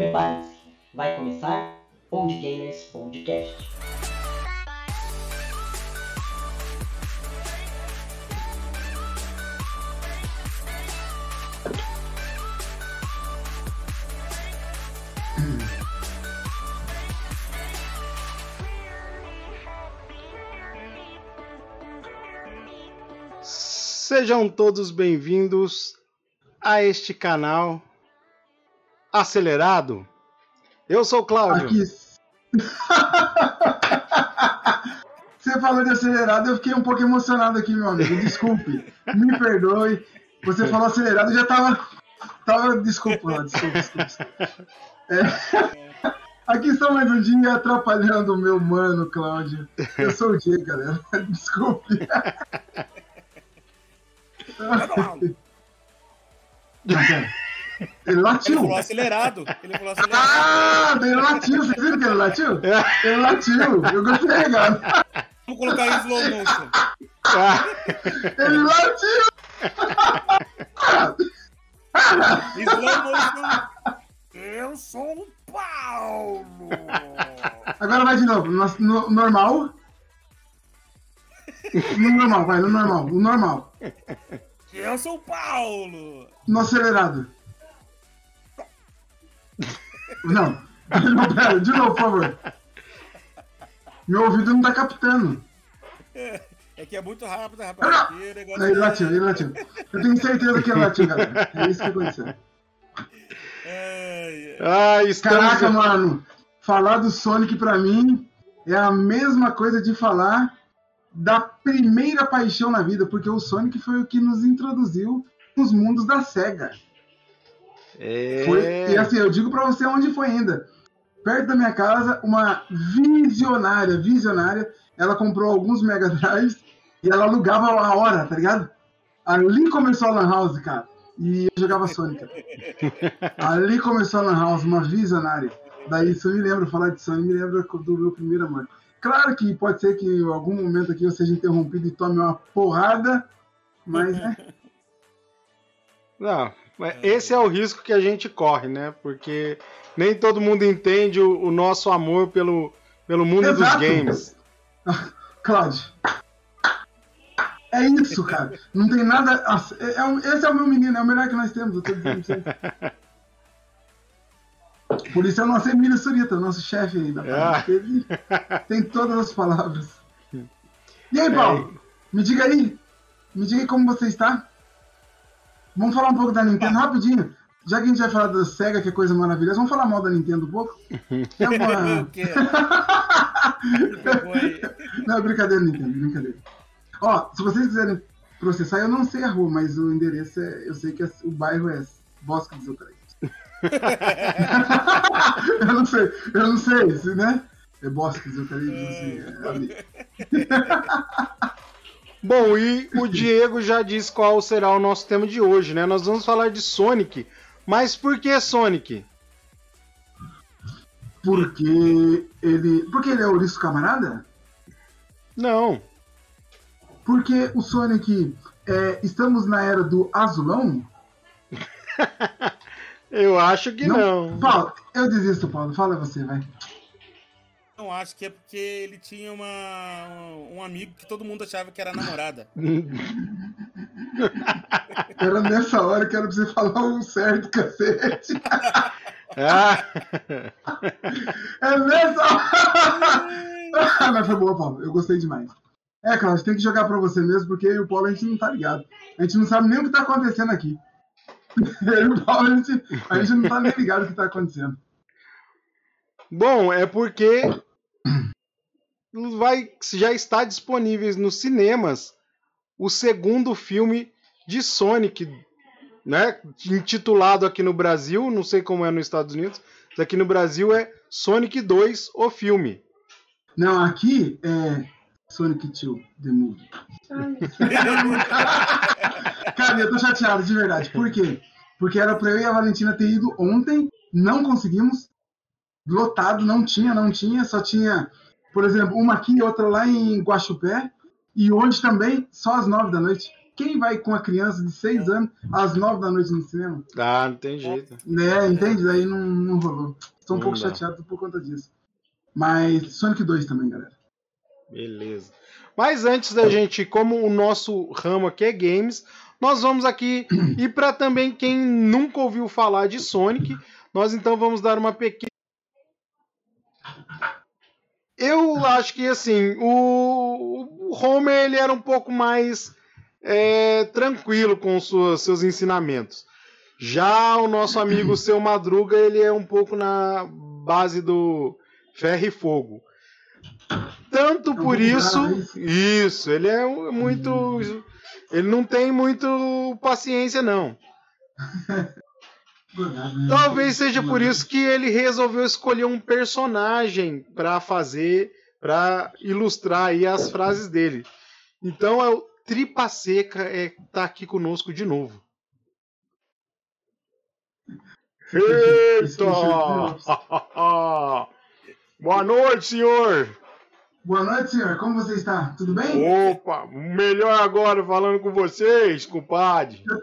Prepare-se, vai começar Old Gamers Podcast. Sejam todos bem-vindos a este canal acelerado. Eu sou o Cláudio. Aqui. Você falou de acelerado, eu fiquei um pouco emocionado aqui, meu amigo. Desculpe, me perdoe. Você falou acelerado, eu já tava. tava desculpa, desculpa, desculpa. É, aqui está mais um dia atrapalhando o meu mano, Cláudio. Eu sou o G, galera. Desculpe. Ele latiu. Ele falou acelerado. Ele falou acelerado. Ah, ele latiu. Vocês viram que ele latiu? Ele latiu. Eu gostei, cara. Vamos colocar em slow motion. Ele latiu. Slow motion. Eu sou o Paulo. Agora vai de novo. No, no- normal. No normal, vai, no normal. No normal. Eu sou o Paulo. No acelerado. Não. Não, pera, de novo, por favor. Meu ouvido não tá captando. É que é muito rápido, rapaz. O negócio Ele é- latiu, ele latiu. Eu tenho certeza que ele latiu, galera. É isso que aconteceu. Ah, estamos... Caraca, mano. Falar do Sonic pra mim é a mesma coisa de falar da primeira paixão na vida, porque o Sonic foi o que nos introduziu nos mundos da SEGA. É... Foi, e assim, eu digo pra você onde foi ainda. Perto da minha casa, uma visionária, visionária, ela comprou alguns Mega Drives e ela alugava a hora, tá ligado? Ali começou a Lan House, cara. E eu jogava Sonic. Ali começou a Lan House, uma visionária. Daí, se eu me lembro falar de Sonic, me lembra do meu primeiro amor. Claro que pode ser que em algum momento aqui eu seja interrompido e tome uma porrada, mas né? Não, esse é o risco que a gente corre, né? Porque nem todo mundo entende o, o nosso amor pelo, pelo mundo dos Exato. games. Cláudio. É isso, cara. Não tem nada. é- é esse é o meu menino, é o melhor que nós temos. Eu tô dizendo pra vocês. Por isso é o nosso Emílio Surita, nosso chefe aí da Ah. Ele tem todas as palavras. E aí, Paulo? Me diga aí. Me diga aí como você está. Vamos falar um pouco da Nintendo rapidinho. Já que a gente vai falar da SEGA, que é coisa maravilhosa, vamos falar mal da Nintendo um pouco? É uma... Não, é brincadeira, Nintendo, brincadeira. Ó, se vocês quiserem processar, eu não sei a rua, mas o endereço é. Eu sei que é- o bairro é Bosque dos Eucaliptos. eu não sei, eu não sei, se, né? É Bosque dos Eucaliptos, assim, é ali. Bom, e o Diego já disse qual será o nosso tema de hoje, né? Nós vamos falar de Sonic. Mas por que Sonic? Porque ele. Porque ele é ouriço camarada? Não. Porque o Sonic. é, estamos na era do azulão? Eu acho que não. Paulo, eu desisto, Paulo. Fala você, vai. Não, acho que é porque ele tinha uma, um amigo que todo mundo achava que era namorada. Era nessa hora que era pra você falar o certo, cacete. Ah, É nessa hora! Mas foi boa, Paulo. Eu gostei demais. É, Cláudio, tem que jogar pra você mesmo, porque eu e o Paulo a gente não tá ligado. A gente não sabe nem o que tá acontecendo aqui. Eu e o Paulo, a gente, a gente não tá nem ligado o que tá acontecendo. Bom, é porque vai já está disponível nos cinemas o segundo filme de Sonic, né? Intitulado aqui no Brasil, não sei como é nos Estados Unidos, mas aqui no Brasil é Sonic 2, o filme. Não, aqui é Sonic 2, The Movie. Cara, eu tô chateado, de verdade. Por quê? Porque era pra eu e a Valentina ter ido ontem, não conseguimos. Lotado, não tinha, não tinha, só tinha, por exemplo, uma aqui e outra lá em Guaxupé. E hoje também, só às nove da noite. quem vai com a criança de 6 anos às 9 da noite no cinema? Ah, não tem jeito. Né, entende? Daí não, não rolou. Estou um Não pouco dá. chateado por conta disso. Mas Sonic 2 também, galera. Beleza. Mas antes da gente, como o nosso ramo aqui é games, nós vamos aqui e para também quem nunca ouviu falar de Sonic, nós então vamos dar uma pequena Eu acho que assim, o, o Homer ele era um pouco mais é, tranquilo com seus ensinamentos. Já o nosso amigo Seu Madruga, ele é um pouco na base do ferro e fogo. Tanto por isso, isso? ele é muito. Ele não tem muito paciência, não. Talvez seja por isso que ele resolveu escolher um personagem para fazer, para ilustrar aí as frases dele. Então é o Tripa Seca é tá aqui conosco de novo. Eita! Boa noite, senhor. Boa noite, senhor. Como você está? Tudo bem? Opa, melhor agora falando com vocês, compadre.